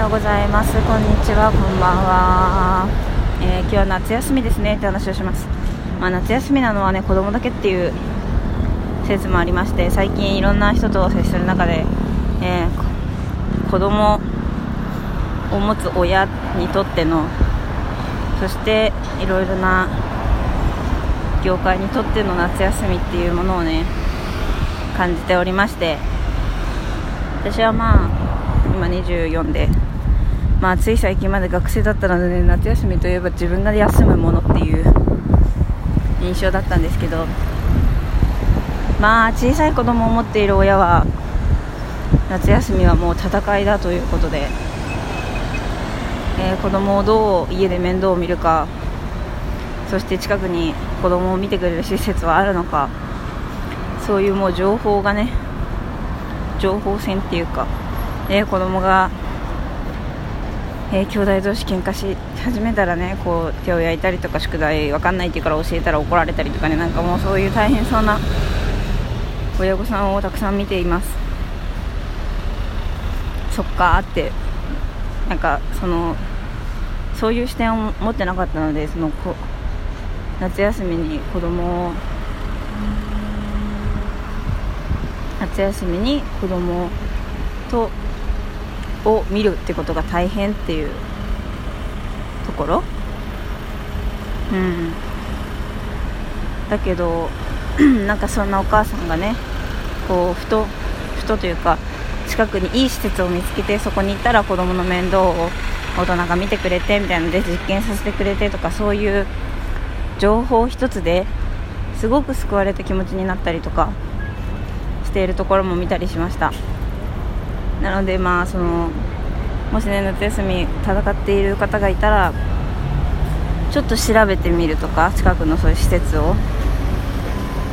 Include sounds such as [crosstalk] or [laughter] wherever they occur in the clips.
ようございます。こんにちは。こんばんは、えー、今日は夏休みですね。って話をします、まあ、夏休みなのはね子供だけっていう説もありまして最近いろんな人と接する中で、えー、子供を持つ親にとってのそしていろいろな業界にとっての夏休みっていうものをね感じておりまして。私はまあ今24でまあつい最近まで学生だったので、ね、夏休みといえば自分が休むものっていう印象だったんですけどまあ小さい子供を持っている親は夏休みはもう戦いだということで、えー、子供をどう家で面倒を見るかそして近くに子供を見てくれる施設はあるのかそういうもう情報がね情報戦っていうかえー、子供が、えー、兄弟同士喧嘩し始めたらねこう手を焼いたりとか宿題分かんないって言うから教えたら怒られたりとかねなんかもうそういう大変そうな親御さんをたくさん見ています。そっかーって。なんかそのそういう視点を持ってなかったのでそのこ夏休みに子供を夏休みに子供とを見るってことが大変っていうところ？うんだけど [clears throat] なんかそんなお母さんがねこうふとふとというか近くにいい施設を見つけてそこに行ったら子供の面倒を大人が見てくれてみたいなので実験させてくれてとかそういう情報一つですごく救われた気持ちになったりとかしているところも見たりしました。なのでまあそのもしね夏休み戦っている方がいたらちょっと調べてみるとか近くのそういう施設を。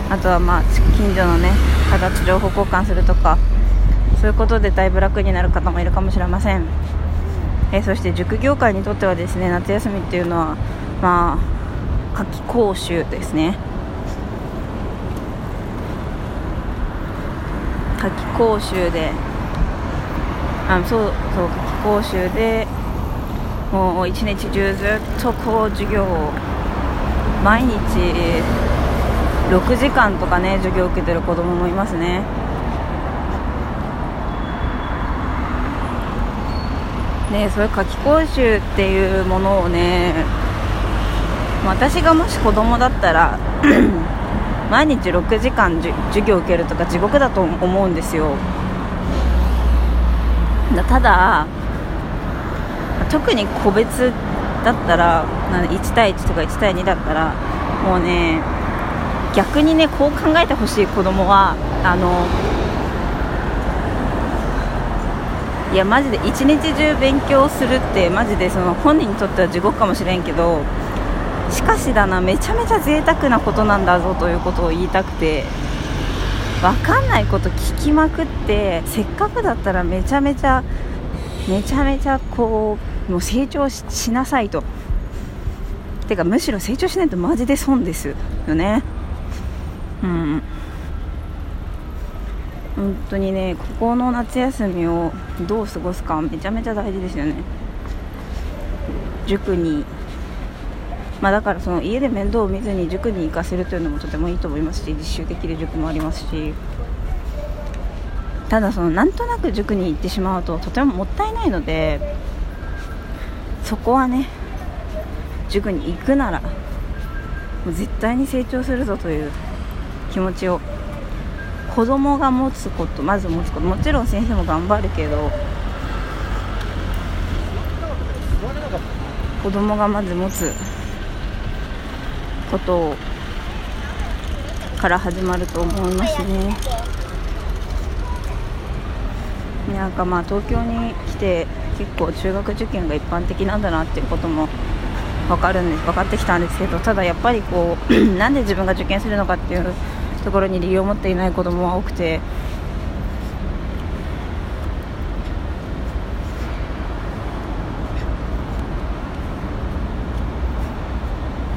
あとはまあ近所のね方と情報交換するとかそういうことでだいぶ楽になる方もいるかもしれません。えそして塾業界にとってはですね夏休みっていうのはまあ夏季講習ですね。夏季講習であそうそう夏期講習でもう一日中ずっとこう授業を毎日6時間とかね授業を受けてる子供もいますね。ねそういう夏期講習っていうものをね私がもし子供だったら [clears throat] 毎日6時間授業を受けるとか地獄だと思うんですよ。ただ特に個別だったら1対1とか1対2だったらもうね逆にねこう考えてほしい子供はあのいやマジで一日中勉強するってマジでその本人にとっては地獄かもしれんけどしかしだなめちゃめちゃ贅沢なことなんだぞということを言いたくて分かんないこと聞きまくってせっかくだったらめちゃめちゃめちゃめちゃこうもう成長しなさいと。てかむしろ成長しないとマジで損ですよね。うん。本当にねここの夏休みをどう過ごすかめちゃめちゃ大事ですよね。塾にまあ、だからその家で面倒を見ずに塾に行かせるというのもとてもいいと思いますし実習できる塾もありますし。ただそのなんとなく塾に行ってしまうととてももったいないのでそこはね塾に行くならもう絶対に成長するぞという気持ちを子供が持つことまず持つこと。もちろん先生も頑張るけど子供がまず持つことから始まると思いますね。なんかまあ東京に来て結構中学受験が一般的なんだなっていうことも分かるんです分かってきたんですけどただやっぱりこう [clears throat] なんで自分が受験するのかっていうところに理由を持っていない子供は多くて。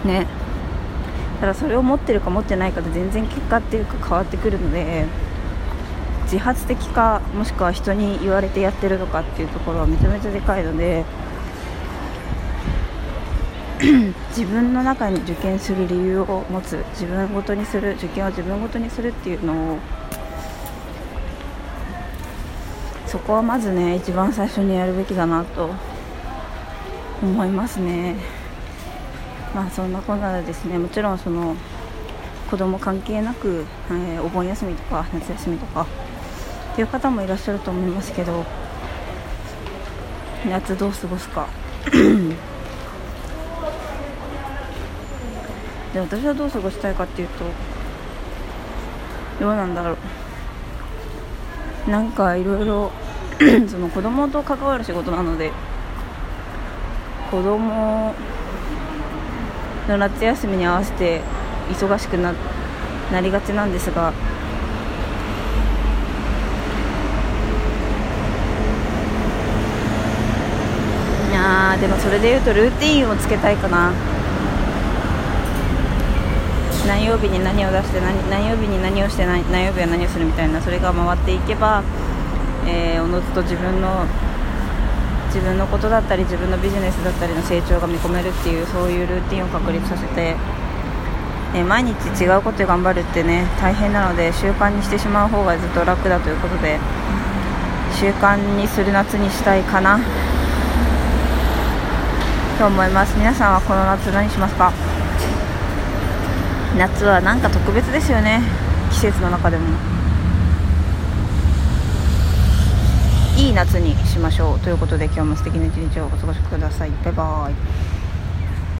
ね。ただそれを持ってるか持ってないかで全然結果っていうか変わってくるので自発的かもしくは人に言われてやってるのかっていうところはめちゃめちゃでかいので [clears throat] 自分の中に受験する理由を持つ自分ごとにする受験を自分ごとにするっていうのをそこはまずね一番最初にやるべきだなと思いますね。まあそんなこんなでですねもちろんその子供関係なく、えー、お盆休みとか夏休みとかっていう方もいらっしゃると思いますけど夏どう過ごすか。[coughs] で私はどう過ごしたいかっていうとどうなんだろう。なんかいろいろその子供と関わる仕事なので子供の夏休みに合わせて忙しくななりがちなんですが。いやでもそれでいうとルーティンをつけたいかな。何曜日に何を出して何何曜日に何をして何何曜日は何をするみたいなそれが回っていけば、えー、おのずと自分の自分のことだったり自分のビジネスだったりの成長が見込めるっていうそういうルーティンを確立させて、え、毎日違うことで頑張るってね大変なので習慣にしてしまう方がずっと楽だということで習慣にする夏にしたいかな。と思います。皆さんはこの夏何しますか？夏はなんか特別ですよね。季節の中でも。いい夏にしましょうということで今日も素敵な一日をお過ごしください。バイバイ。